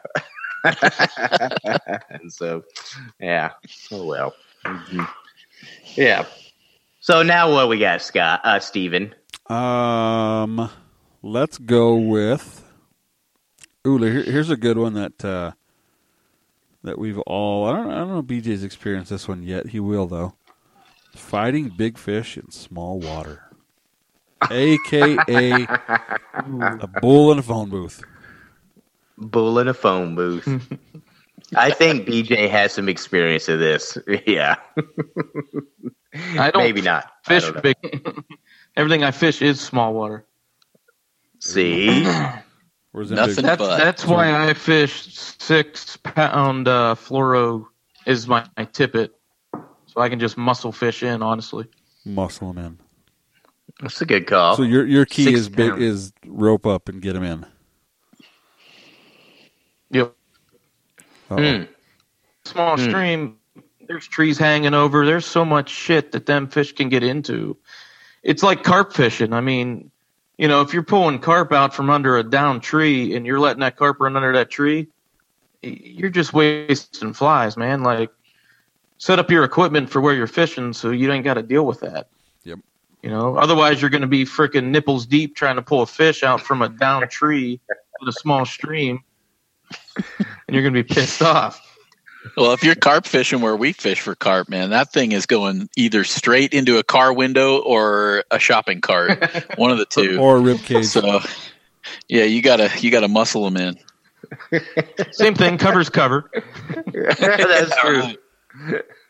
and so, yeah. Oh well. Mhm. Yeah. So now what we got, Scott? Uh, Steven. Um, let's go with. Ooh, here, here's a good one that uh, that we've all. I don't. I don't know. BJ's experienced this one yet. He will though. Fighting big fish in small water, aka a bull in a phone booth. Bull in a phone booth. I think BJ has some experience of this. Yeah. I don't Maybe not. I fish don't big. Everything I fish is small water. See? Where's that Nothing? That's But- that's why I fish six pound uh, fluoro is my, my tippet, so I can just muscle fish in. Honestly, muscle him in? That's a good call. So your your key Six is big is rope up and get him in. yep. Mm. Small Hmm. stream. There's trees hanging over. There's so much shit that them fish can get into. It's like carp fishing. I mean, you know, if you're pulling carp out from under a down tree and you're letting that carp run under that tree, you're just wasting flies, man. Like, set up your equipment for where you're fishing so you ain't got to deal with that. Yep. You know, otherwise you're going to be freaking nipples deep trying to pull a fish out from a down tree in a small stream, and you're going to be pissed off. Well, if you're carp fishing where we fish for carp, man, that thing is going either straight into a car window or a shopping cart. One of the two. Or a rib cage. So, yeah, you gotta you gotta muscle them in. Same thing, covers cover. that's true.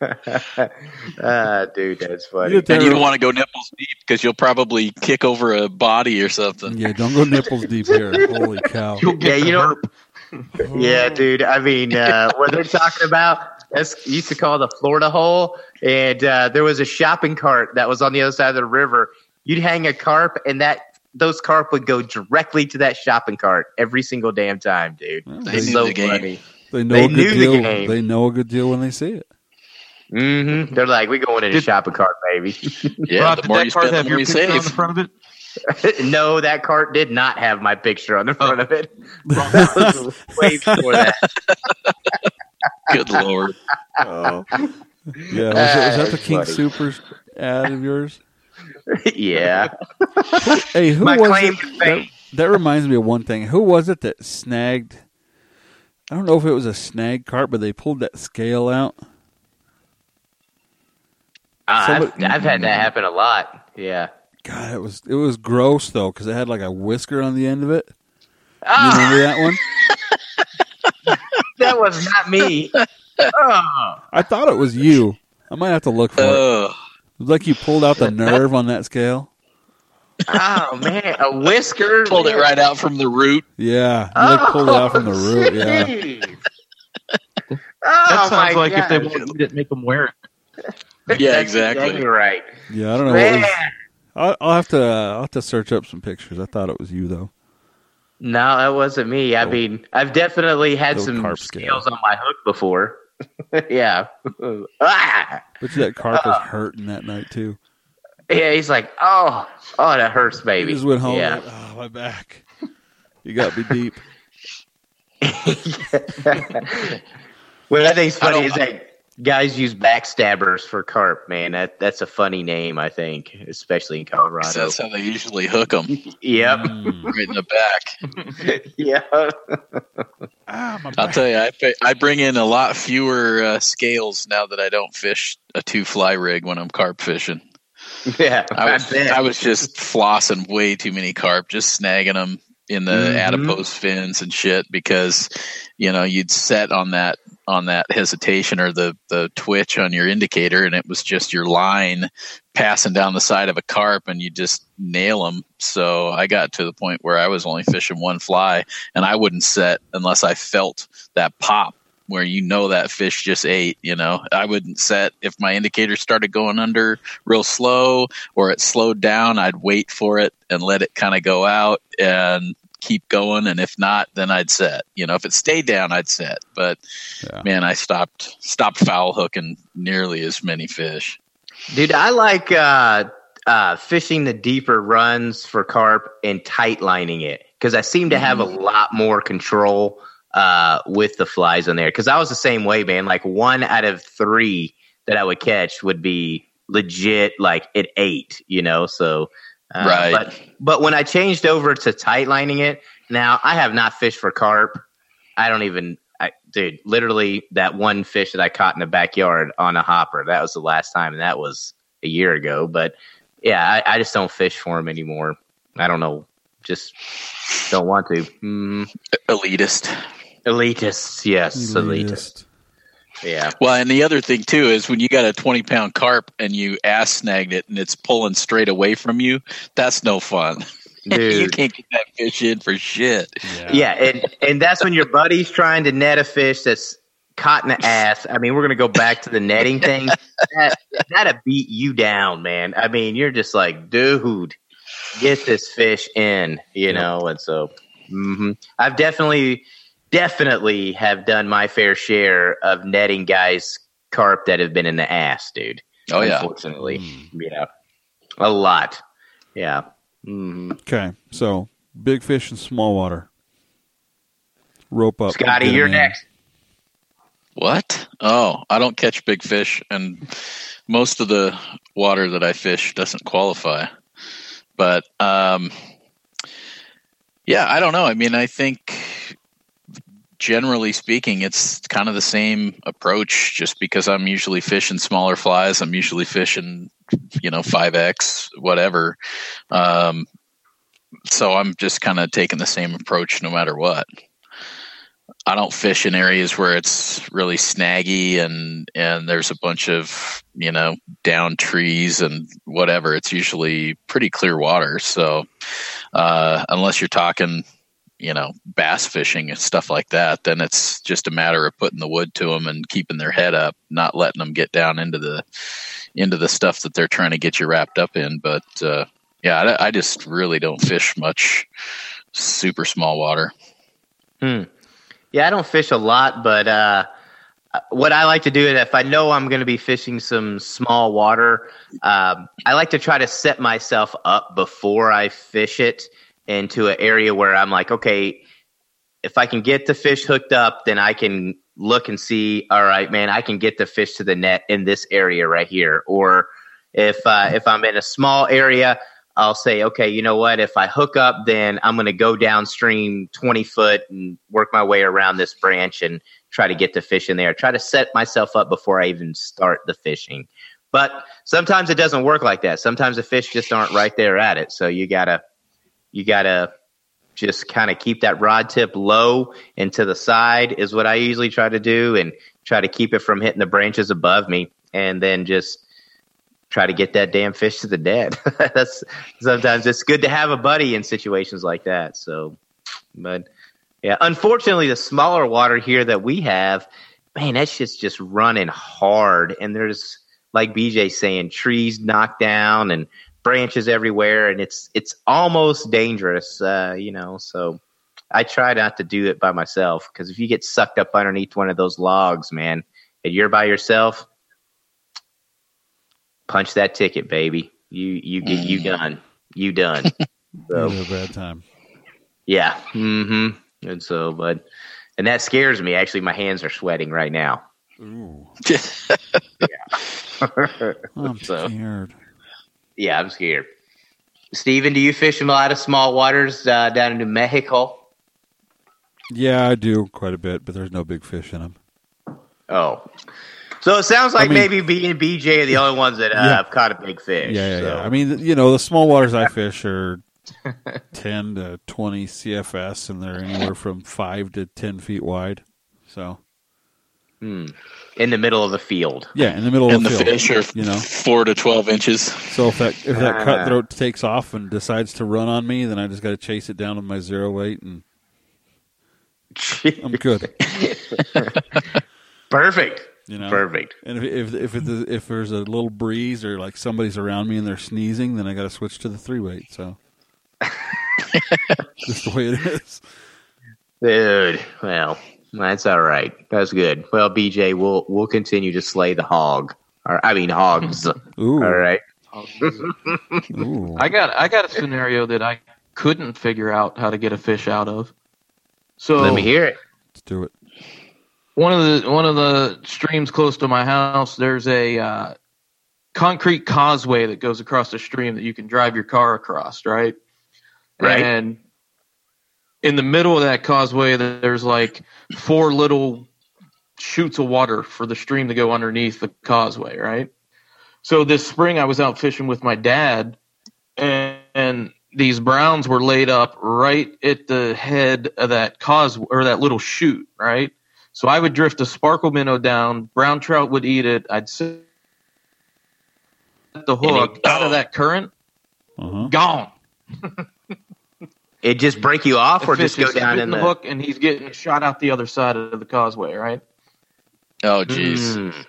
ah, dude, that's funny. You And you don't want to go nipples deep because you'll probably kick over a body or something. yeah, don't go nipples deep here. Holy cow! You'll get Yeah, you know- herp. Yeah, dude. I mean, uh, what they're talking about, that's used to call the Florida hole. And uh, there was a shopping cart that was on the other side of the river. You'd hang a carp, and that those carp would go directly to that shopping cart every single damn time, dude. They It's knew so the game. funny. They know They a good knew the deal. game. They know a good deal when they see it. Hmm They're like, we going in a Did- shopping cart, baby. Yeah, Rob, the did more that you card spend, have the your more you picture on the front of it? no, that cart did not have my picture on the front Oh. of it. That was way before that. Good lord. Oh, yeah. Was, that- was that the King funny. Supers ad of yours? yeah. Hey, who My was claim it? to That, fame. that reminds me of one thing. Who was it that snagged I don't know if it was a snag cart, but they pulled that scale out. Ah, Somebody- I've, I've had that happen a lot. Yeah. God, it was it was gross though because it had like a whisker on the end of it. You Ah, remember that one? that was not me. oh. I thought it was you. I might have to look for it. Oh, It was like you pulled out the nerve on that scale. oh man, a whisker pulled it right out from the root. Yeah, you like pulled it out from the Oh, root. Yeah, jeez. That Oh, sounds my like if they gosh. wanted to make them wear it. Yeah, That's exactly. right. yeah. I don't know. What was, I'll, I'll have to. Uh, I'll have to search up some pictures. I thought it was you though. No, that wasn't me. I Little- mean, I've definitely had little some carp scale. scales on my hook before. yeah. ah! But that carp Uh. was hurting that night too. Yeah, he's like, oh, oh, that hurts, He baby. just went home. Yeah. like, oh, my back. You got me deep. what I think's I funny don't- is that guys use backstabbers for carp. Man, that that's a funny name. I think, especially in Colorado. That's how they usually hook them, Yep. Mm. right in the back. yeah. ah, my I'll back. tell you, I pay, I bring in a lot fewer uh, scales now that I don't fish a two fly rig when I'm carp fishing. Yeah. I was bet. I was just flossing way too many carp, just snagging them in the Mhm. adipose fins and shit because you know you'd set on that on that hesitation or the the twitch on your indicator and it was just your line passing down the side of a carp and you just nail them so i got to the point where i was only fishing one fly and i wouldn't set unless i felt that pop where you know that fish just ate you know? I wouldn't set if my indicator started going under real slow or it slowed down i'd wait for it and let it kind of go out and keep going and if not then i'd set. You know if it stayed down i'd set. But Yeah. man i stopped stopped foul hooking nearly as many fish. Dude, I like uh, uh, fishing the deeper runs for carp and tight lining it because I seem to have a lot more control uh, with the flies on there. Because I was the same way, man. Like one out of three that I would catch would be legit, like it ate, you know. So, uh, Right. But but when I changed over to tight lining it, now I have not fished for carp. I don't even. I, dude, literally that one fish that I caught in the backyard on a hopper. That was the last time, and that was a year ago. But yeah, I, I just don't fish for them anymore. I don't know, just don't want to. Mm, elitist elitists, yes, elitists. Elitist. Yeah, well and the other thing too is when you got a 20 pound carp and you ass snagged it and it's pulling straight away from you that's no fun you can't get that fish in for shit yeah, and and that's when your buddy's trying to net a fish that's caught in the ass. I mean, we're gonna go back to the netting thing. That that'll beat you down, man. I mean, you're just like, dude, get this fish in, you know. And so, hmm I've definitely, definitely have done my fair share of netting guys carp that have been in the ass, dude. oh yeah unfortunately, Mm. yeah, a lot, yeah. hmm Okay, so big fish and small water. Rope up. Scotty, get 'em you're in. next. What? Oh, I don't catch big fish, and most of the water that I fish doesn't qualify. But um, yeah, I don't know. I mean, I think generally speaking, it's kind of the same approach. Just because I'm usually fishing smaller flies, I'm usually fishing, you know, five x whatever. Um, so I'm just kind of taking the same approach no matter what. I don't fish in areas where it's really snaggy and and there's a bunch of you know down trees and whatever. It's usually pretty clear water. So uh, unless you're talking you know bass fishing and stuff like that, then it's just a matter of putting the wood to them and keeping their head up, not letting them get down into the into the stuff that they're trying to get you wrapped up in. But uh, yeah, I, I just really don't fish much super small water. hmm Yeah, I don't fish a lot, but uh, what I like to do is if I know I'm going to be fishing some small water, um, I like to try to set myself up before I fish it into an area where I'm like, okay, if I can get the fish hooked up, then I can look and see, all right, man, I can get the fish to the net in this area right here. Or if uh, if I'm in a small area, I'll say, okay, you know what? If I hook up, then I'm going to go downstream 20 foot and work my way around this branch and try to get the fish in there. Try to set myself up before I even start the fishing. But sometimes it doesn't work like that. Sometimes the fish just aren't right there at it. So you gotta, you gotta just kind of keep that rod tip low and to the side is what I usually try to do and try to keep it from hitting the branches above me and then just try to get that damn fish to the dead. That's sometimes it's good to have a buddy in situations like that. So, but yeah, unfortunately, the smaller water here that we have, man, that shit's just running hard. And there's, like BJ saying, trees knocked down and branches everywhere, and it's it's almost dangerous, uh, you know. So I try not to do it by myself because if you get sucked up underneath one of those logs, man, and you're by yourself, punch that ticket, baby. You you get you done. You done. So Really a bad time. yeah. Mm-hmm. And so, but and that scares me. Actually, my hands are sweating right now. Ooh, yeah, I'm So- scared. I'm scared. Steven, do you fish in a lot of small waters uh, down in New Mexico? Yeah, I do quite a bit, but there's no big fish in them. Oh, so it sounds like I mean- maybe B and BJ are the only ones that uh, Yeah. have caught a big fish. Yeah, yeah, so. yeah. I mean, you know, the small waters I fish are 10 to 20 CFS, and they're anywhere from 5 to 10 feet wide. So, Hmm. in the middle of the field. yeah, in the middle and of the the field. fish are you know. four to twelve inches. So if that if that Ah. cutthroat takes off and decides to run on me, then I just got to chase it down with my zero weight, and I'm good. Perfect. You know. Perfect. And if if if, it, if there's a little breeze or like somebody's around me and they're sneezing, then I got to switch to the three weight. So just the way it is. Dude, well, that's all right. That's good. Well, BJ, we'll we'll continue to slay the hog. Or I mean hogs. all Ooh, right. ooh. I got I got a scenario that I couldn't figure out how to get a fish out of. So Let me hear it. Let's do it. one of the one of the streams close to my house there's a uh, concrete causeway that goes across the stream that you can drive your car across right Right. and in the middle of that causeway there's like four little chutes of water for the stream to go underneath the causeway right so this spring i was out fishing with my dad and, and these browns were laid up right at the head of that causeway or that little chute right so I would drift a sparkle minnow down. Brown trout would eat it. I'd set the hook out of that current. Uh-huh. Gone. It just break you off, The or just go down in the, the, hook, and he's getting shot out the other side of the causeway. Right. Oh, jeez. Mm.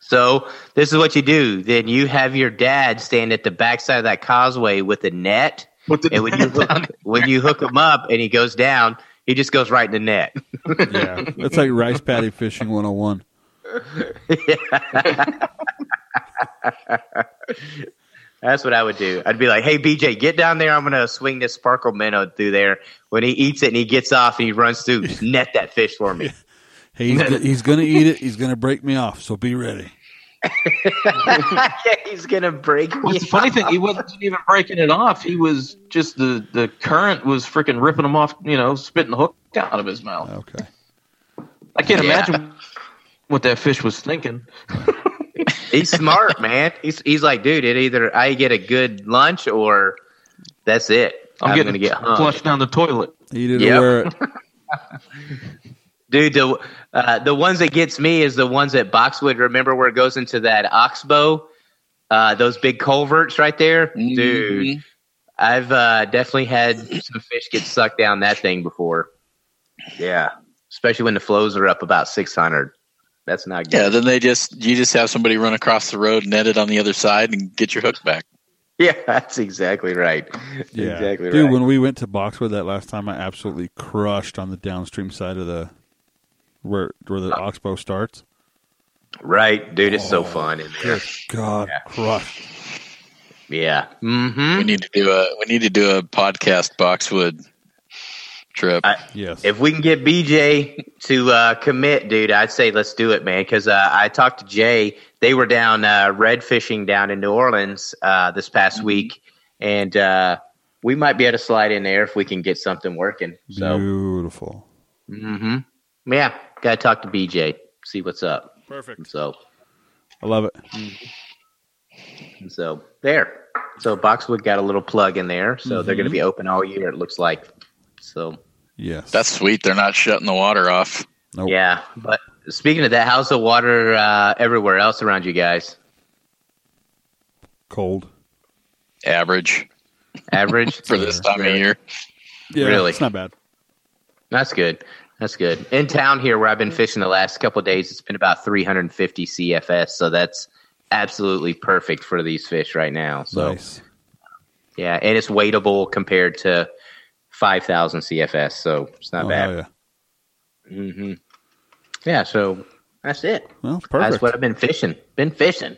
So this is what you do. Then you have your dad stand at the backside of that causeway with a net, With and when you hook, when you hook him up and he goes down, he just goes right in the net. Yeah, it's like rice paddy fishing 101. That's what I would do. I'd be like, "Hey, BJ, get down there. I'm gonna swing this sparkle minnow through there. When he eats it and he gets off and he runs through, net that fish for me." Hey, he's, go- he's going to eat it. He's going to break me off. So be ready. yeah, he's gonna break me. Well, the funny thing, he wasn't even breaking it off. He was just the the current was freaking ripping him off. You know, spitting the hook out of his mouth. Okay. I can't Yeah. imagine what that fish was thinking. He's smart, man. He's he's like, dude, it either I get a good lunch or that's it. I'm, I'm, getting gonna get hung. flushed down the toilet. Eat it Yep. wear it. Dude, the uh, the ones that gets me is the ones at Boxwood. Remember where it goes into that oxbow? Uh, those big culverts right there, dude. Mhm. I've uh, definitely had some fish get sucked down that thing before. Yeah, especially when the flows are up about six hundred. That's not good. Yeah, then they just you just have somebody run across the road, net it on the other side, and get your hook back. Yeah, that's exactly right. Yeah. Exactly right. Dude, right. when we went to Boxwood that last time, I absolutely crushed on the downstream side of the where where the oxbow starts. right, dude, it's so Oh, fun in there. Good God, Yeah. crushed. Yeah. Mm-hmm. We need to do a we need to do a podcast Boxwood trip. I- Yes. If we can get BJ to uh, commit, dude, I'd say let's do it, man. Because uh, I talked to Jay. They were down uh, red fishing down in New Orleans uh, this past week, and uh, we might be able to slide in there if we can get something working. So, Beautiful. Mm-hmm. yeah, gotta talk to BJ, see what's up. Perfect. So, I love it. and so there. So Boxwood got a little plug in there. So they're going to be open all year. It looks like. So Yes. That's sweet. They're not shutting the water off. Nope. yeah. But speaking of that, how's the water uh, everywhere else around you guys? cold. Average Average for this time of year. Yeah, Really? It's not bad. That's good. That's good. In town here, where I've been fishing the last couple of days, it's been about 350 CFS. So that's absolutely perfect for these fish right now. So nice. yeah, and it's weightable compared to 5,000 CFS. So it's not Oh, bad. yeah. hmm Yeah. So that's it. Well, perfect. That's what I've been fishing. Been fishing.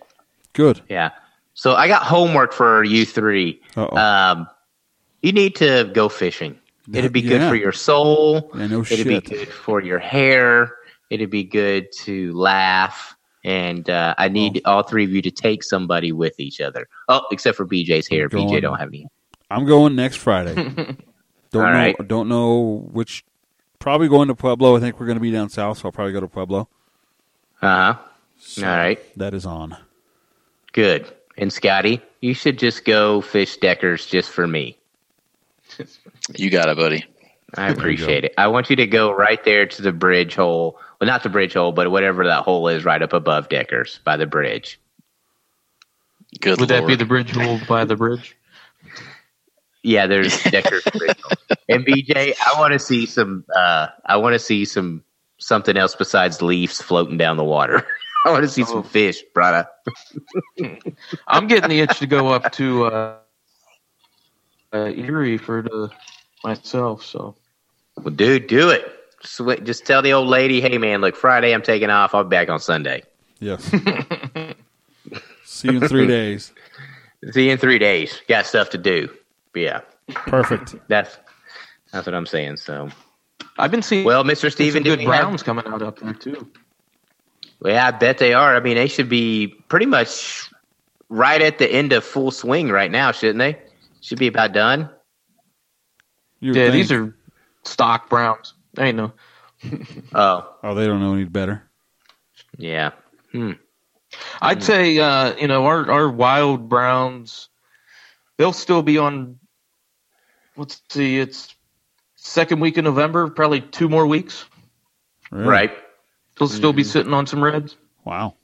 Good. Yeah. So I got homework for you three. Uh-oh. Um, you need to go fishing. It'd be good Yeah. for your soul. Yeah, no It'd shit. be good for your hair. It'd be good to laugh. And uh, I need all three of you to take somebody with each other. Oh, except for BJ's hair. Going- BJ don't have any. I'm going next Friday. don't know. All right. Don't know which. Probably going to Pueblo. I think we're going to be down south, so I'll probably go to Pueblo. Uh huh. So All right. That is on. Good. And Scotty, you should just go fish Deckers just for me. You got it, buddy. I appreciate it. I want you to go right there to the bridge hole. Well, not the bridge hole, but whatever that hole is right up above Deckers by the bridge. Good Would that be the bridge hole by the bridge? Yeah, there's Decker bridge. And BJ, I want to see some. Uh, I want to see some something else besides leaves floating down the water. I want to see some Oh. fish, brother. I'm getting the itch to go up to uh, uh, Erie for the myself. So Well, dude, do it. Sweet. Just tell the old lady, hey man, look, Friday I'm taking off. I'll be back on Sunday. Yes. See you in three days. See you in three days. Got stuff to do. But yeah, Perfect. that's that's what I'm saying. So, I've been seeing well, Mr. some Steven, good browns coming out up there too. Well, yeah, I bet they are. I mean, they should be pretty much right at the end of full swing right now, shouldn't they? Should be about done. You would Yeah, think. these are stock browns. I ain't no. Oh, Oh, they don't know any better. yeah. Hmm. I'd say uh, you know our our wild browns, they'll still be on. Let's see, it's second week in November, probably two more weeks. Really? Right. They'll still be sitting on some reds. Wow.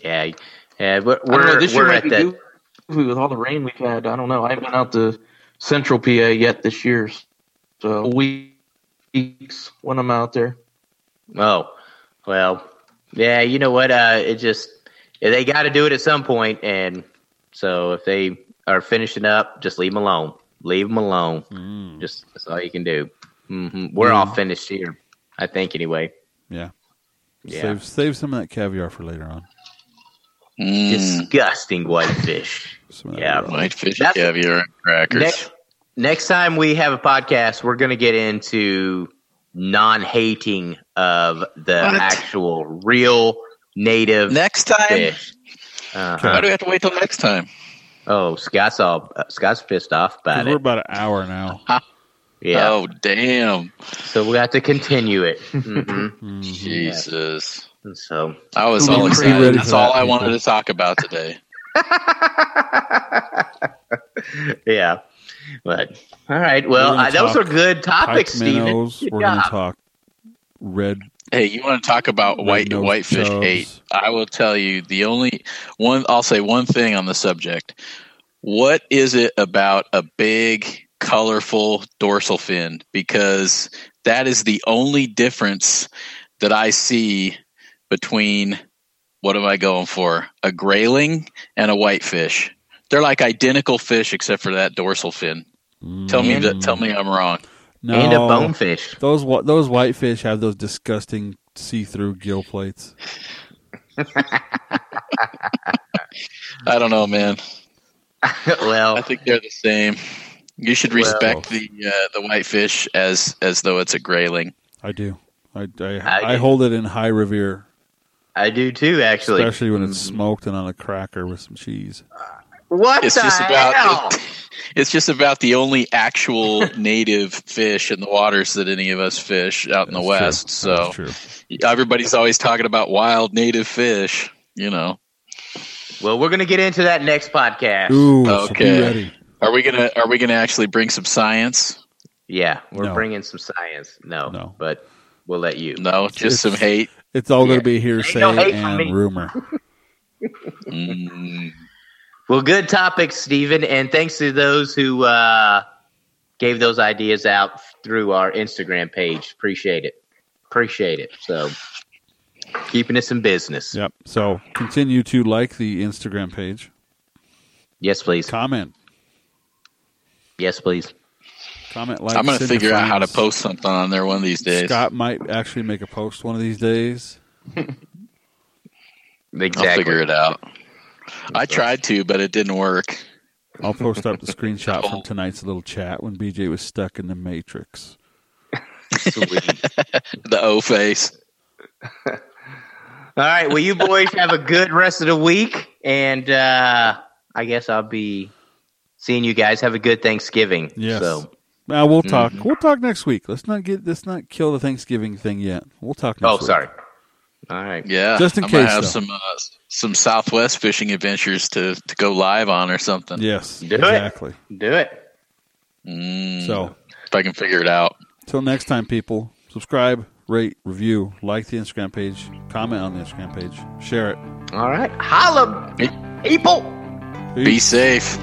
Yeah. Yeah. We're, I don't know, we're, this year we're might at be that. goofy with all the rain we've had. I don't know. I haven't been out to Central PA yet this year, so weeks when I'm out there. Oh, well, yeah. You know what? Uh, it just they got to do it at some point, and so if they are finishing up, just leave them alone. Leave them alone. Mm. Just that's all you can do. hmm We're Mm. all finished here, I think. Anyway. Yeah. Yeah. Save save some of that caviar for later on. Mm, Disgusting whitefish. Some Yeah, whitefish, That's- caviar, crackers. Next, next time we have a podcast, we're going to get into non-hating of the What? actual real native Next time, fish. Uh-huh. why do we have to wait till next time? Oh, Scott's all Scott's pissed off 'Cause about We're it. about an hour now. Yeah, Oh, damn. so we have to continue it. hmm Mhm. Jesus. So, I was all excited. That's all that, I wanted people. to talk about today. yeah, but all right. Well, We're uh, those talk are good topics, Pike Steven. Good We're going to talk red. Hey, you want to talk about white whitefish chubs. hate? I will tell you the only one. I'll say one thing on the subject. What is it about a big, colorful dorsal fin? Because that is the only difference that I see between what am I going for? A grayling and a whitefish. They're like identical fish except for that dorsal fin. Tell me that. Tell me mm. I'm wrong. No, And a bonefish. Those whi- those whitefish have those disgusting see-through gill plates. I don't know, man. well, I think they're the same. You should Well- respect the uh, the whitefish as as though it's a grayling. I do. I I, I I hold it in high revere, I do too. Actually, especially when it's Mhm. smoked and on a cracker with some cheese. What It's the just hell? about it's just about the only actual native fish in the waters that any of us fish out in the west. true. So true. everybody's always talking about wild native fish. You know, well, we're gonna get into that next podcast. Ooh, so be Okay. ready. are we gonna are we gonna actually bring some science? Yeah, we're No. bringing some science. No, No. but we'll let you. No, just some hate. It's all gonna be hearsay no hate from me. and rumor. Mm, Well, good topic, Stephen, and thanks to those who uh, gave those ideas out through our Instagram page. Appreciate it. Appreciate it. So, keeping us in business. Yep. So continue to like the Instagram page. Yes, please. Comment. Yes, please. Comment, like. I'm gonna figure out how to post something on there one of these days. Scott might actually make a post one of these days. Exactly. I'll figure it out. I tried to, but it didn't work. I'll post up the screenshot Oh. from tonight's little chat when BJ was stuck in the Matrix. The O face. All right. Well, you boys have a good rest of the week, and uh, I guess I'll be seeing you guys. Have a good Thanksgiving. Yes. So, Now we'll talk. Mm-hmm. We'll talk next week. Let's not get. Let's not kill the Thanksgiving thing yet. We'll talk. Next week. oh, week. sorry. All right. Yeah, Just in I'm gonna case, have though. some uh, some Southwest fishing adventures to to go live on or something. Yes. Do it. exactly. Do it. Mm, So if I can figure it out. till next time, people. Subscribe, rate, review, like the Instagram page, comment on the Instagram page, share it. All right. Holla, people. Be safe.